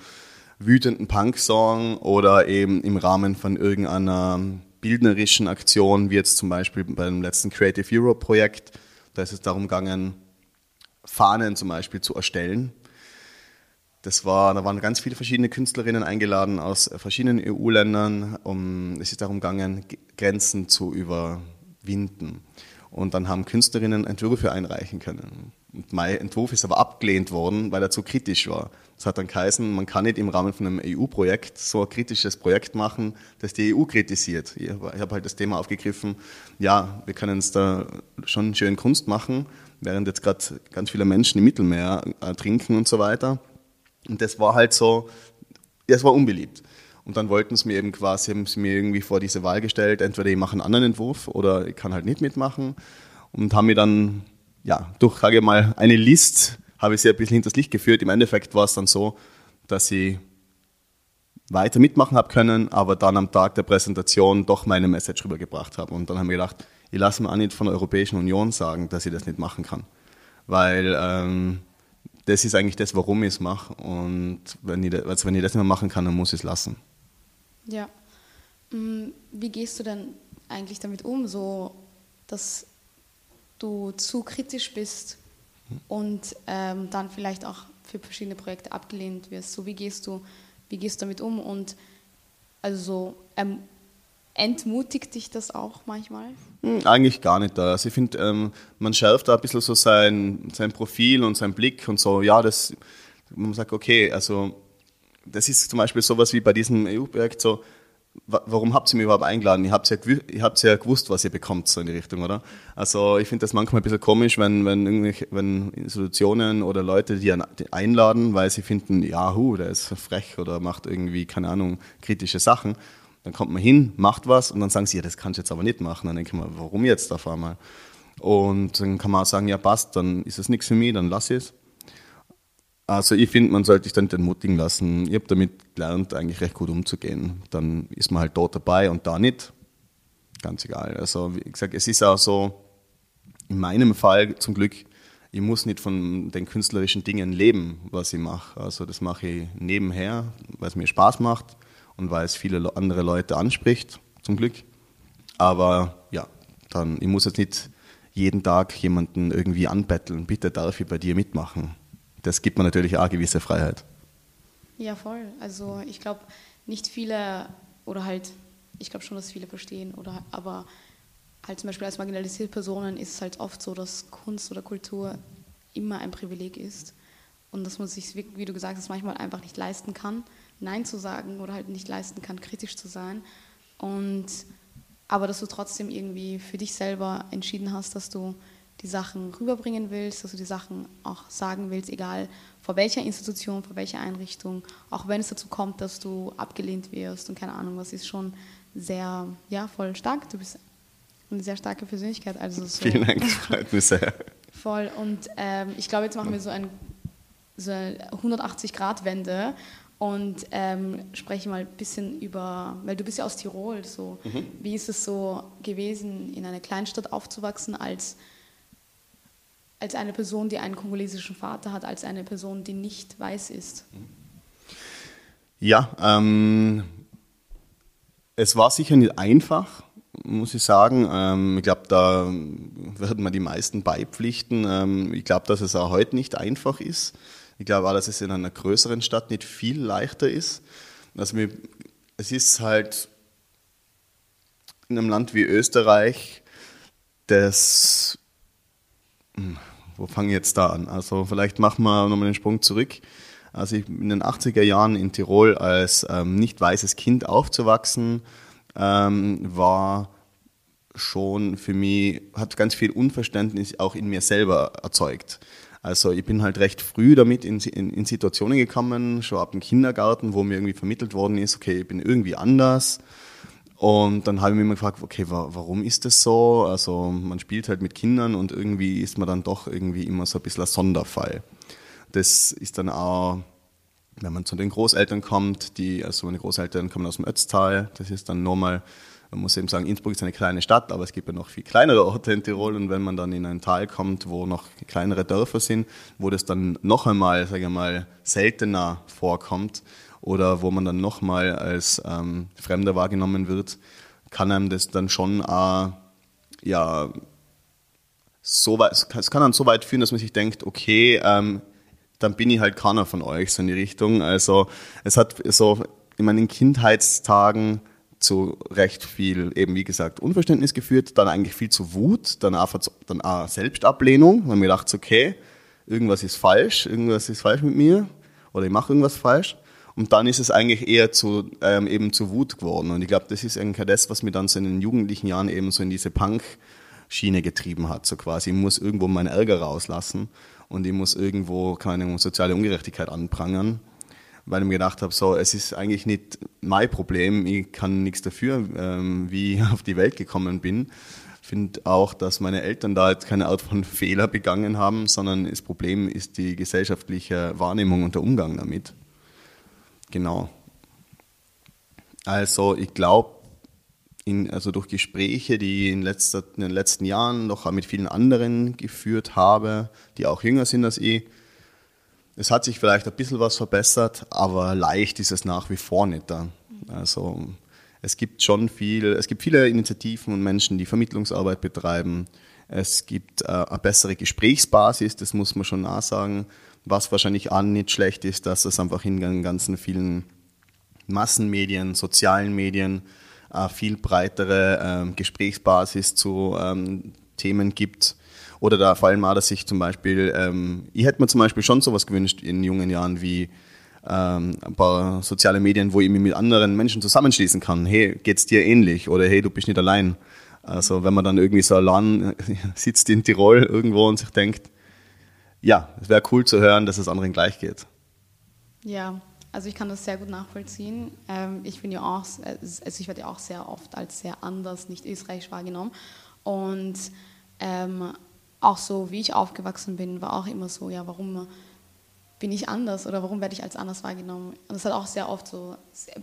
wütenden Punk-Song oder eben im Rahmen von irgendeiner bildnerischen Aktionen, wie jetzt zum Beispiel beim letzten Creative Europe Projekt. Da ist es darum gegangen, Fahnen zum Beispiel zu erstellen. Das war, da waren ganz viele verschiedene Künstlerinnen eingeladen aus verschiedenen EU-Ländern. Um, es ist darum gegangen, Grenzen zu überwinden. Und dann haben Künstlerinnen Entwürfe einreichen können. Und mein Entwurf ist aber abgelehnt worden, weil er zu kritisch war. Das hat dann geheißen, man kann nicht im Rahmen von einem EU-Projekt so ein kritisches Projekt machen, das die EU kritisiert. Ich habe halt das Thema aufgegriffen, ja, wir können es da schon schön Kunst machen, während jetzt gerade ganz viele Menschen im Mittelmeer trinken und so weiter. Und das war halt so, das war unbeliebt. Und dann wollten sie mir eben quasi, haben sie mir irgendwie vor diese Wahl gestellt, entweder ich mache einen anderen Entwurf oder ich kann halt nicht mitmachen. Und haben mir dann, ja, durch, sage ich mal, eine List habe ich sie ein bisschen hinters Licht geführt. Im Endeffekt war es dann so, dass ich weiter mitmachen habe können, aber dann am Tag der Präsentation doch meine Message rübergebracht habe. Und dann haben wir gedacht, ich lasse mir auch nicht von der Europäischen Union sagen, dass ich das nicht machen kann. Weil ähm, das ist eigentlich das, warum ich es mache. Und wenn ich, also wenn ich das nicht mehr machen kann, dann muss ich es lassen. Ja. Mm, wie gehst du denn eigentlich damit um, so dass du zu kritisch bist und ähm, dann vielleicht auch für verschiedene Projekte abgelehnt wirst. So wie gehst du, wie gehst du damit um und also ähm, entmutigt dich das auch manchmal? Hm, eigentlich gar nicht. Also ich finde, ähm, man schärft da ein bisschen so sein, sein Profil und sein Blick und so, ja, das, man sagt, okay, also das ist zum Beispiel sowas wie bei diesem EU-Projekt so, warum habt ihr mich überhaupt eingeladen? Ihr habt ja, ihr habt ja gewusst, was ihr bekommt, so in die Richtung, oder? Also ich finde das manchmal ein bisschen komisch, wenn, wenn, wenn Institutionen oder Leute die einladen, weil sie finden, ja, hu, der ist frech oder macht irgendwie, keine Ahnung, kritische Sachen. Dann kommt man hin, macht was und dann sagen sie, ja, das kannst du jetzt aber nicht machen. Dann denke ich mir, warum jetzt auf einmal? Und dann kann man auch sagen, ja, passt, dann ist es nichts für mich, dann lass ich es. Also ich finde, man sollte sich dann nicht entmutigen lassen. Ich habe damit gelernt, eigentlich recht gut umzugehen. Dann ist man halt dort dabei und da nicht. ganz egal. Also wie gesagt, es ist auch so, in meinem Fall zum Glück, ich muss nicht von den künstlerischen Dingen leben, was ich mache. Also das mache ich nebenher, weil es mir Spaß macht und weil es viele andere Leute anspricht, zum Glück. Aber ja, dann, ich muss jetzt nicht jeden Tag jemanden irgendwie anbetteln, bitte darf ich bei dir mitmachen. Das gibt mir natürlich auch gewisse Freiheit. Ja, voll. Also ich glaube, nicht viele, oder halt, ich glaube schon, dass viele verstehen, oder aber halt zum Beispiel als marginalisierte Personen ist es halt oft so, dass Kunst oder Kultur immer ein Privileg ist und dass man sich, wie du gesagt hast, manchmal einfach nicht leisten kann, Nein zu sagen oder halt nicht leisten kann, kritisch zu sein. Und aber dass du trotzdem irgendwie für dich selber entschieden hast, dass du die Sachen rüberbringen willst, dass du die Sachen auch sagen willst, egal vor welcher Institution, vor welcher Einrichtung, auch wenn es dazu kommt, dass du abgelehnt wirst und keine Ahnung, was ist schon sehr, ja, voll stark. Du bist eine sehr starke Persönlichkeit. Also so Vielen Dank, freut mich sehr. Voll. Und ähm, ich glaube, jetzt machen wir so, ein, so eine 180-Grad-Wende und ähm, spreche mal ein bisschen über, weil du bist ja aus Tirol, so mhm. wie ist es so gewesen, in einer Kleinstadt aufzuwachsen als, als eine Person, die einen kongolesischen Vater hat, als eine Person, die nicht weiß ist? Ja, ähm, es war sicher nicht einfach, muss ich sagen. Ähm, ich glaube, da werden mir die meisten beipflichten. Ähm, ich glaube, dass es auch heute nicht einfach ist. Ich glaube auch, dass es in einer größeren Stadt nicht viel leichter ist. Also mir, es ist halt in einem Land wie Österreich, das, wo fange ich jetzt da an? Also vielleicht machen wir nochmal den Sprung zurück. Also ich in den 80er Jahren in Tirol als ähm, nicht weißes Kind aufzuwachsen, ähm, war schon für mich, hat ganz viel Unverständnis auch in mir selber erzeugt. Also ich bin halt recht früh damit in, in, in, Situationen gekommen, schon ab dem Kindergarten, wo mir irgendwie vermittelt worden ist, okay, ich bin irgendwie anders. Und dann habe ich mich immer gefragt, okay, wa warum ist das so? Also man spielt halt mit Kindern und irgendwie ist man dann doch irgendwie immer so ein bisschen ein Sonderfall. Das ist dann auch, wenn man zu den Großeltern kommt, die, also meine Großeltern kommen aus dem Ötztal, das ist dann nochmal man muss eben sagen, Innsbruck ist eine kleine Stadt, aber es gibt ja noch viel kleinere Orte in Tirol und wenn man dann in ein Tal kommt, wo noch kleinere Dörfer sind, wo das dann noch einmal, sage ich mal, seltener vorkommt oder wo man dann noch mal als ähm, Fremder wahrgenommen wird, kann einem das dann schon äh, ja so weit, es kann dann so weit führen, dass man sich denkt, okay, ähm, dann bin ich halt keiner von euch so in die Richtung. Also es hat so in meinen Kindheitstagen zu recht viel, eben wie gesagt, Unverständnis geführt, dann eigentlich viel zu Wut, dann auch, dann auch Selbstablehnung, weil mir dachte, okay, irgendwas ist falsch, irgendwas ist falsch mit mir oder ich mache irgendwas falsch. Und dann ist es eigentlich eher zu, ähm, eben zu Wut geworden. Und ich glaube, das ist eigentlich das, was mir dann so in den jugendlichen Jahren eben so in diese Punk-Schiene getrieben hat. So quasi, ich muss irgendwo meinen Ärger rauslassen und ich muss irgendwo keine soziale Ungerechtigkeit anprangern weil ich mir gedacht habe, so, es ist eigentlich nicht mein Problem, ich kann nichts dafür, ähm, wie ich auf die Welt gekommen bin. Ich finde auch, dass meine Eltern da jetzt keine Art von Fehler begangen haben, sondern das Problem ist die gesellschaftliche Wahrnehmung und der Umgang damit. Genau. Also ich glaube, also durch Gespräche, die in, letzter, in, den letzten Jahren noch mit vielen anderen geführt habe, die auch jünger sind als ich, es hat sich vielleicht ein bisschen was verbessert, aber leicht ist es nach wie vor nicht da. Also es gibt schon viel, es gibt viele Initiativen und Menschen, die Vermittlungsarbeit betreiben. Es gibt äh, eine bessere Gesprächsbasis, das muss man schon nachsagen. Was wahrscheinlich auch nicht schlecht ist, dass es einfach in den ganzen vielen Massenmedien, sozialen Medien eine viel breitere äh, Gesprächsbasis zu ähm, Themen gibt oder da vor allem auch, dass ich zum Beispiel, ähm, ich hätte mir zum Beispiel schon sowas gewünscht in jungen Jahren wie ähm, ein paar soziale Medien, wo ich mich mit anderen Menschen zusammenschließen kann. Hey, geht's dir ähnlich? Oder hey, du bist nicht allein. Also wenn man dann irgendwie so allein [LAUGHS] sitzt in Tirol irgendwo und sich denkt, ja, es wäre cool zu hören, dass es anderen gleich geht. Ja, also ich kann das sehr gut nachvollziehen. Ähm, ich bin ja auch, also ich werde ja auch sehr oft als sehr anders, nicht österreichisch wahrgenommen. Und ähm, auch so, wie ich aufgewachsen bin, war auch immer so, ja, warum, bin ich anders oder warum werde ich als anders wahrgenommen? Und das hat auch sehr oft so,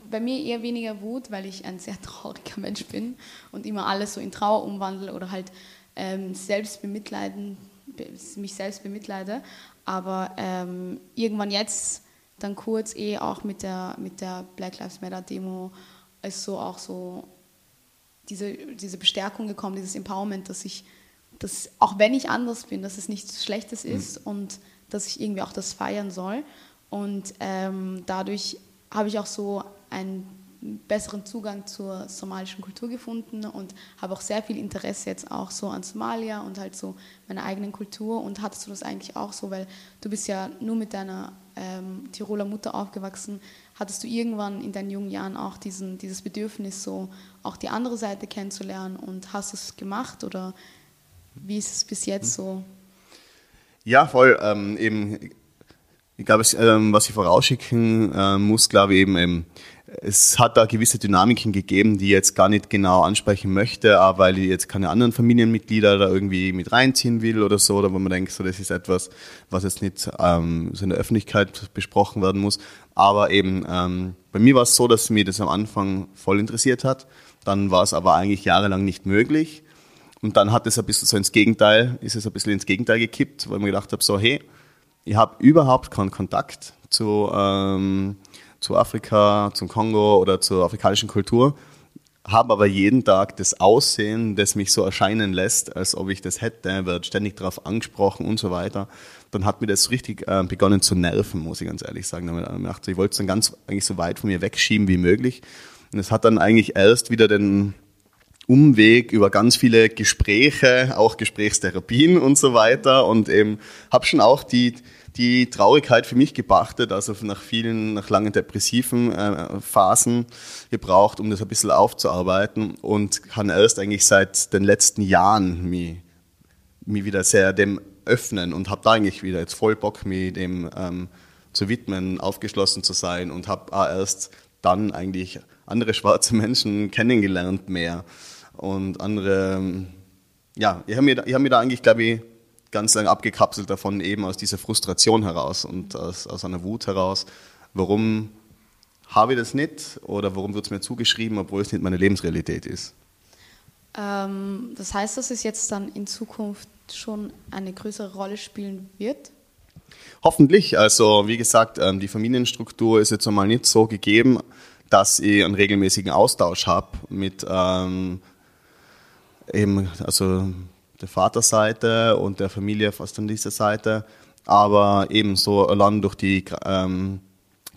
bei mir eher weniger Wut, weil ich ein sehr [LAUGHS] trauriger Mensch bin und immer alles so in Trauer umwandle oder halt ähm, selbst bemitleiden, mich selbst bemitleide. Aber ähm, irgendwann jetzt, dann kurz eh auch mit der, mit der Black Lives Matter Demo, ist so auch so diese, diese Bestärkung gekommen, dieses Empowerment, dass ich, dass auch wenn ich anders bin, dass es nichts Schlechtes mhm. ist mhm. und dass ich irgendwie auch das feiern soll. Und ähm, dadurch habe ich auch so einen besseren Zugang zur somalischen Kultur gefunden und habe auch sehr viel Interesse jetzt auch so an Somalia und halt so meiner eigenen Kultur. Und hattest du das eigentlich auch so, weil du bist ja nur mit deiner ähm, Tiroler Mutter aufgewachsen. Hattest du irgendwann in deinen jungen Jahren auch diesen, dieses Bedürfnis, so auch die andere Seite kennenzulernen und hast du es gemacht oder wie ist es bis jetzt so? Ja, voll. Ähm, eben, ich glaube, ähm, was ich vorausschicken äh, muss, glaube ich eben, ähm, es hat da gewisse Dynamiken gegeben, die ich jetzt gar nicht genau ansprechen möchte, aber weil ich jetzt keine anderen Familienmitglieder da irgendwie mit reinziehen will oder so, oder wo man denkt, so das ist etwas, was jetzt nicht ähm, so in der Öffentlichkeit besprochen werden muss. Aber eben, ähm, bei mir war es so, dass mir das am Anfang voll interessiert hat. Dann war es aber eigentlich jahrelang nicht möglich. Und dann hat es ein bisschen so ins Gegenteil, ist es ein bisschen ins Gegenteil gekippt, weil ich mir gedacht habe, so, hey, ich habe überhaupt keinen Kontakt zu, ähm, zu Afrika, zum Kongo oder zur afrikanischen Kultur, habe aber jeden Tag das Aussehen, das mich so erscheinen lässt, als ob ich das hätte, wird ständig darauf angesprochen und so weiter. Dann hat mir das richtig äh, begonnen zu nerven, muss ich ganz ehrlich sagen. Ich wollte es dann ganz eigentlich so weit von mir wegschieben wie möglich. Und es hat dann eigentlich erst wieder den, Umweg über ganz viele Gespräche, auch Gesprächstherapien und so weiter. Und eben habe schon auch die die Traurigkeit für mich gepachtet, also nach vielen, nach langen depressiven äh, Phasen gebraucht, um das ein bisschen aufzuarbeiten. Und kann erst eigentlich seit den letzten Jahren mich, mich wieder sehr dem öffnen und habe da eigentlich wieder jetzt voll Bock, mich dem ähm, zu widmen, aufgeschlossen zu sein und habe erst dann eigentlich andere schwarze Menschen kennengelernt mehr und andere, ja, ich habe mir, hab mir da eigentlich, glaube ich, ganz lang abgekapselt davon, eben aus dieser Frustration heraus und aus, aus einer Wut heraus. Warum habe ich das nicht oder warum wird es mir zugeschrieben, obwohl es nicht meine Lebensrealität ist? Ähm, das heißt, dass es jetzt dann in Zukunft schon eine größere Rolle spielen wird? Hoffentlich. Also wie gesagt, ähm, die Familienstruktur ist jetzt einmal nicht so gegeben, dass ich einen regelmäßigen Austausch habe mit ähm, eben, also der Vaterseite und der Familie fast an dieser Seite, aber ebenso allein durch die ähm,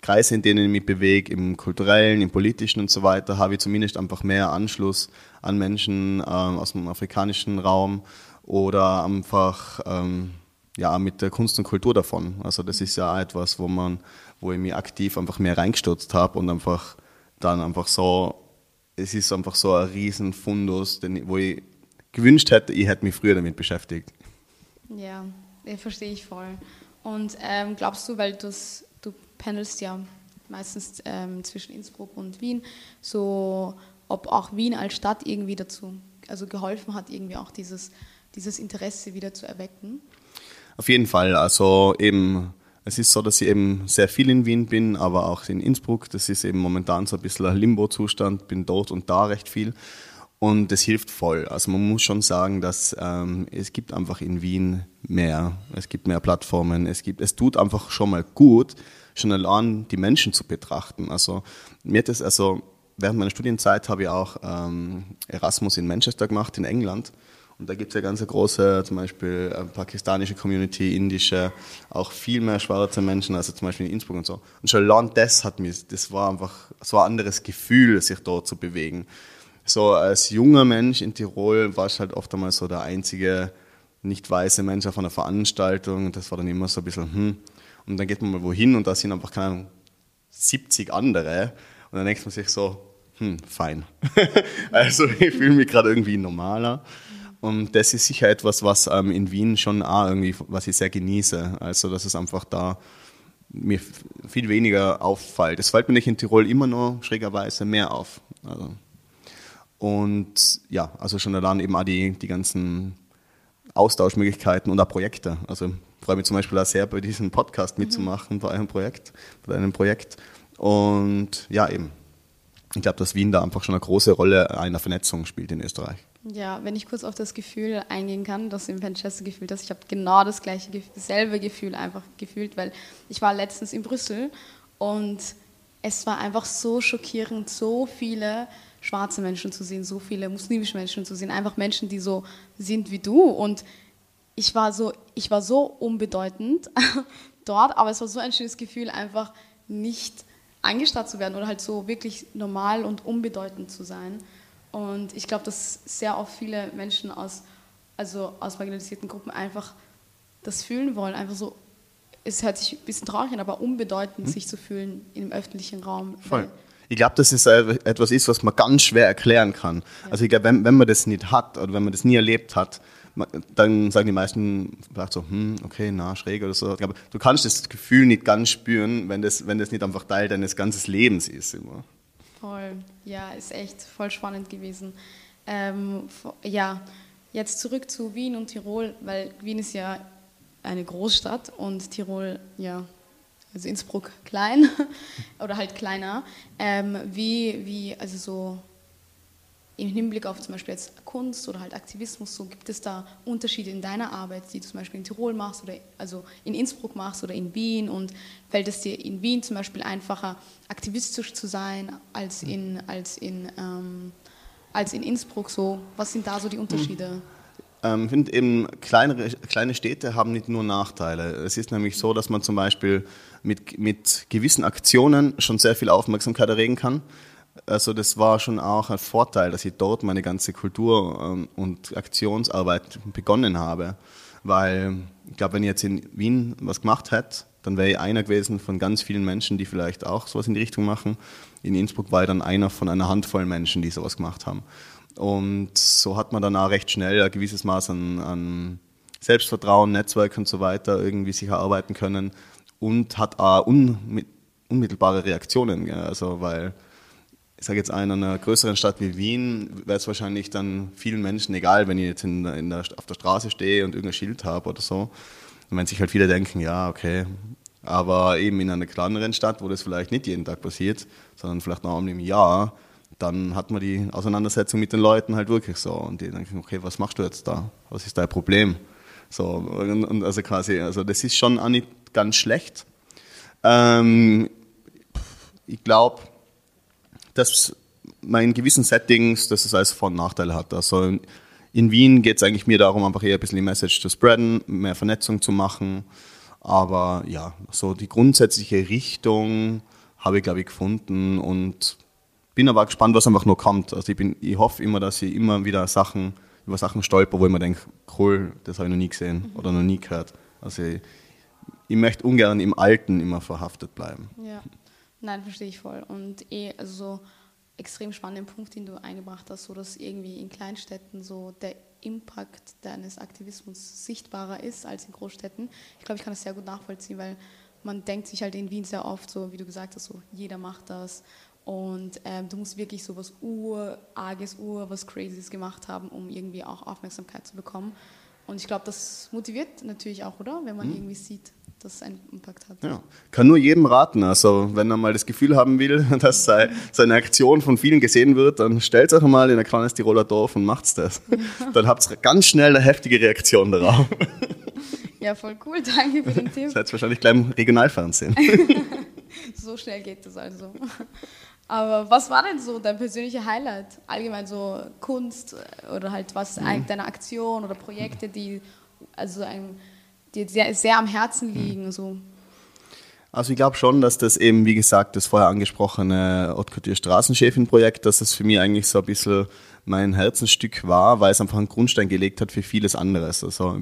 Kreise, in denen ich mich bewege, im kulturellen, im politischen und so weiter, habe ich zumindest einfach mehr Anschluss an Menschen ähm, aus dem afrikanischen Raum oder einfach ähm, ja, mit der Kunst und Kultur davon. Also das ist ja etwas, wo man, wo ich mich aktiv einfach mehr reingestürzt habe und einfach dann einfach so es ist einfach so ein Riesenfundus, den, wo ich gewünscht hätte, ich hätte mich früher damit beschäftigt. Ja, das verstehe ich voll. Und ähm, glaubst du, weil du pendelst ja meistens ähm, zwischen Innsbruck und Wien, so ob auch Wien als Stadt irgendwie dazu also geholfen hat, irgendwie auch dieses, dieses Interesse wieder zu erwecken? Auf jeden Fall. Also eben es ist so, dass ich eben sehr viel in Wien bin, aber auch in Innsbruck. Das ist eben momentan so ein bisschen ein Limbo-Zustand, bin dort und da recht viel. Und das hilft voll. Also man muss schon sagen, dass ähm, es gibt einfach in Wien mehr. Es gibt mehr Plattformen. Es gibt, es tut einfach schon mal gut, schon allein die Menschen zu betrachten. Also mir hat das, also während meiner Studienzeit habe ich auch ähm, Erasmus in Manchester gemacht, in England. Und da gibt es ja ganz große, zum Beispiel äh, pakistanische Community, indische, auch viel mehr schwarze Menschen, also zum Beispiel in Innsbruck und so. Und schon allein das hat mich, das war einfach so ein anderes Gefühl, sich dort zu bewegen. So als junger Mensch in Tirol war ich halt oft einmal so der einzige nicht weiße Mensch auf einer Veranstaltung. Und das war dann immer so ein bisschen, hm. Und dann geht man mal wohin und da sind einfach, keine Ahnung, 70 andere. Und dann denkt man sich so, hm, fein. [LAUGHS] also ich fühle mich gerade irgendwie normaler. Und das ist sicher etwas, was ähm, in Wien schon auch irgendwie, was ich sehr genieße. Also, dass es einfach da mir viel weniger auffällt. Es fällt mir nicht in Tirol immer nur schrägerweise mehr auf. Also. Und ja, also schon allein eben auch die, die ganzen Austauschmöglichkeiten und auch Projekte. Also freue mich zum Beispiel auch sehr, bei diesem Podcast mitzumachen, bei einem Projekt, bei einem Projekt. Und ja, eben. Ich glaube, dass Wien da einfach schon eine große Rolle einer Vernetzung spielt in Österreich. Ja, wenn ich kurz auf das Gefühl eingehen kann, das im Manchester gefühlt hast, ich habe genau das gleiche, dasselbe Gefühl einfach gefühlt, weil ich war letztens in Brüssel und es war einfach so schockierend, so viele schwarze Menschen zu sehen, so viele muslimische Menschen zu sehen, einfach Menschen, die so sind wie du und ich war so, ich war so unbedeutend [LAUGHS] dort, aber es war so ein schönes Gefühl, einfach nicht angestarrt zu werden oder halt so wirklich normal und unbedeutend zu sein. Und ich glaube, dass sehr oft viele Menschen aus, also aus marginalisierten Gruppen einfach das fühlen wollen, einfach so, es hört sich ein bisschen traurig an, aber unbedeutend hm. sich zu fühlen im öffentlichen Raum. Voll. Ich glaube, dass es etwas ist, was man ganz schwer erklären kann. Ja. Also ich glaube, wenn, wenn man das nicht hat oder wenn man das nie erlebt hat, dann sagen die meisten vielleicht so, hm, okay, na, schräg oder so. Aber du kannst das Gefühl nicht ganz spüren, wenn das, wenn das nicht einfach Teil deines ganzen Lebens ist. Immer. Voll, ja, ist echt voll spannend gewesen. Ähm, ja, jetzt zurück zu Wien und Tirol, weil Wien ist ja eine Großstadt und Tirol, ja, also Innsbruck klein [LAUGHS] oder halt kleiner. Ähm, wie, wie, also so im Hinblick auf zum Beispiel jetzt Kunst oder halt Aktivismus, so gibt es da Unterschiede in deiner Arbeit, die du zum Beispiel in Tirol machst oder also in Innsbruck machst oder in Wien und fällt es dir in Wien zum Beispiel einfacher, aktivistisch zu sein als in, als in, ähm, als in Innsbruck so? Was sind da so die Unterschiede? Ähm, ich finde eben, kleinere, kleine Städte haben nicht nur Nachteile. Es ist nämlich so, dass man zum Beispiel mit, mit gewissen Aktionen schon sehr viel Aufmerksamkeit erregen kann also das war schon auch ein Vorteil, dass ich dort meine ganze Kultur- ähm, und Aktionsarbeit begonnen habe. Weil ich glaube, wenn ich jetzt in Wien was gemacht hätte, dann wäre ich einer gewesen von ganz vielen Menschen, die vielleicht auch sowas in die Richtung machen. In Innsbruck war ich dann einer von einer Handvoll Menschen, die sowas gemacht haben. Und so hat man dann auch recht schnell ein gewisses Maß an, an Selbstvertrauen, Netzwerk und so weiter irgendwie sich erarbeiten können und hat auch unmittelbare Reaktionen. Also weil ich sage jetzt in einer größeren Stadt wie Wien, wäre es wahrscheinlich dann vielen Menschen egal, wenn ich jetzt in, in der, auf der Straße stehe und irgendein Schild habe oder so. Und wenn sich halt viele denken, ja, okay. Aber eben in einer kleineren Stadt, wo das vielleicht nicht jeden Tag passiert, sondern vielleicht noch einmal im Jahr, dann hat man die Auseinandersetzung mit den Leuten halt wirklich so. Und die denken, okay, was machst du jetzt da? Was ist dein Problem? So, und, und also quasi, also das ist schon auch nicht ganz schlecht. Ähm, ich glaube, dass man in gewissen Settings, dass es alles Vor- und Nachteile hat. Also in Wien geht es eigentlich mir darum, einfach eher ein bisschen die Message zu spreaden, mehr Vernetzung zu machen. Aber ja, so die grundsätzliche Richtung habe ich, glaube ich, gefunden und bin aber gespannt, was einfach nur kommt. Also ich, bin, ich hoffe immer, dass ich immer wieder Sachen, über Sachen stolper, wo ich mir denke, cool, das habe ich noch nie gesehen mhm. oder noch nie gehört. Also ich, ich möchte ungern im Alten immer verhaftet bleiben. Ja. Nein, verstehe ich voll. Und eh, also so extrem spannenden Punkt, den du eingebracht hast, so dass irgendwie in Kleinstädten so der Impact deines Aktivismus sichtbarer ist als in Großstädten. Ich glaube, ich kann das sehr gut nachvollziehen, weil man denkt sich halt in Wien sehr oft so, wie du gesagt hast, so jeder macht das und ähm, du musst wirklich so was urarges, ur was Crazyes gemacht haben, um irgendwie auch Aufmerksamkeit zu bekommen. Und ich glaube, das motiviert natürlich auch, oder? Wenn man mhm. irgendwie sieht, dass es einen Impact hat. Ja, kann nur jedem raten. Also, wenn er mal das Gefühl haben will, [LAUGHS] dass seine Aktion von vielen gesehen wird, dann stellt es euch mal in ein kleines Tiroler Dorf und macht's das. Ja. [LAUGHS] Dann habt ihr ganz schnell eine heftige Reaktion darauf. [LAUGHS] Ja, voll cool. Danke für den Tipp. Seid wahrscheinlich gleich im Regionalfernsehen. so schnell geht das also. Aber was war denn so dein persönlicher Highlight? Allgemein so Kunst oder halt was mhm. deine Aktion oder Projekte, die also ein dir sehr, sehr am Herzen liegen? Mhm. So? Also ich glaube schon, dass das eben, wie gesagt, das vorher angesprochene Haute Straßenchefin-Projekt, dass das für mich eigentlich so ein bisschen mein Herzensstück war, weil es einfach einen Grundstein gelegt hat für vieles anderes. Also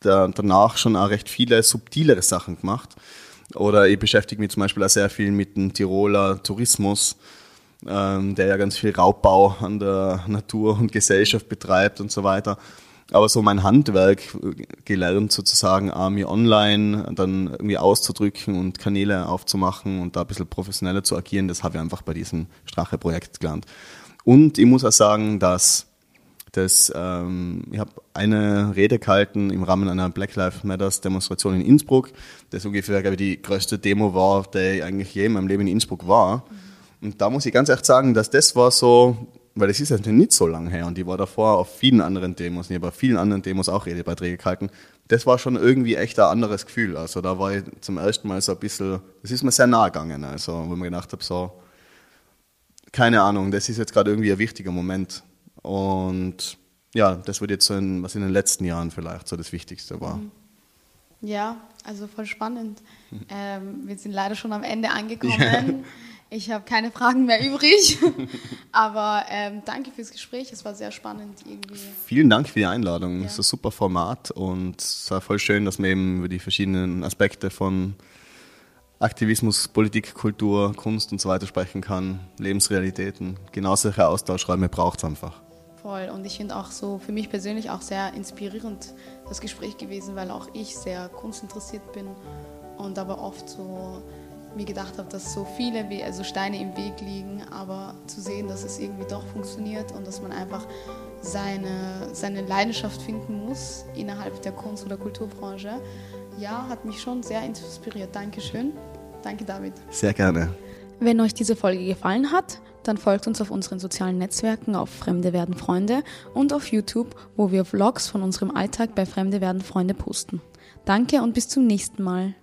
da, danach schon auch recht viele subtilere Sachen gemacht. Oder ich beschäftige mich zum Beispiel auch sehr viel mit dem Tiroler Tourismus, ähm, der ja ganz viel Raubbau an der Natur und Gesellschaft betreibt und so weiter aber so mein Handwerk gelernt, sozusagen, auch mir online dann irgendwie auszudrücken und Kanäle aufzumachen und da ein bisschen professioneller zu agieren, das habe ich einfach bei diesem Strache-Projekt gelernt. Und ich muss auch sagen, dass Das, ähm, ich habe eine Rede gehalten im Rahmen einer Black Lives Matters Demonstration in Innsbruck, das ungefähr glaube ich, die größte Demo war, die eigentlich je in meinem Leben in Innsbruck war. Und da muss ich ganz ehrlich sagen, dass das war so, weil das ist ja nicht so lange her und ich war davor auf vielen anderen Demos, und ich habe auf vielen anderen Demos auch Redebeiträge gehalten. Das war schon irgendwie echt ein anderes Gefühl. Also da war ich zum ersten Mal so ein bisschen, das ist mir sehr nahe gegangen, also wo ich mir gedacht habe, so, keine Ahnung, das ist jetzt gerade irgendwie ein wichtiger Moment. Und ja, das wird jetzt so in, was in den letzten Jahren vielleicht so das Wichtigste war. Mhm. Ja, also voll spannend. Mhm. Ähm, wir sind leider schon am Ende [LAUGHS] angekommen. Ja. Ich habe keine Fragen mehr übrig. [LAUGHS] Aber ähm, danke fürs Gespräch. Es war sehr spannend irgendwie. Vielen Dank für die Einladung. Ja. Es ist ein super Format und es war voll schön, dass man eben über die verschiedenen Aspekte von Aktivismus, Politik, Kultur, Kunst und so weiter sprechen kann. Lebensrealitäten. Genau solche Austauschräume braucht es einfach. Voll. Und ich finde auch so für mich persönlich auch sehr inspirierend das Gespräch gewesen, weil auch ich sehr kunstinteressiert bin und aber oft so mir gedacht habe, dass so viele wie, also Steine im Weg liegen, aber zu sehen, dass es irgendwie doch funktioniert und dass man einfach seine, seine Leidenschaft finden muss innerhalb der Kunst- oder Kulturbranche, ja, hat mich schon sehr inspiriert. Dankeschön. Danke, David. Sehr gerne. Wenn euch diese Folge gefallen hat, dann folgt uns auf unseren sozialen Netzwerken auf Fremde werden Freunde und auf YouTube, wo wir Vlogs von unserem Alltag bei Fremde werden Freunde posten. Danke und bis zum nächsten Mal.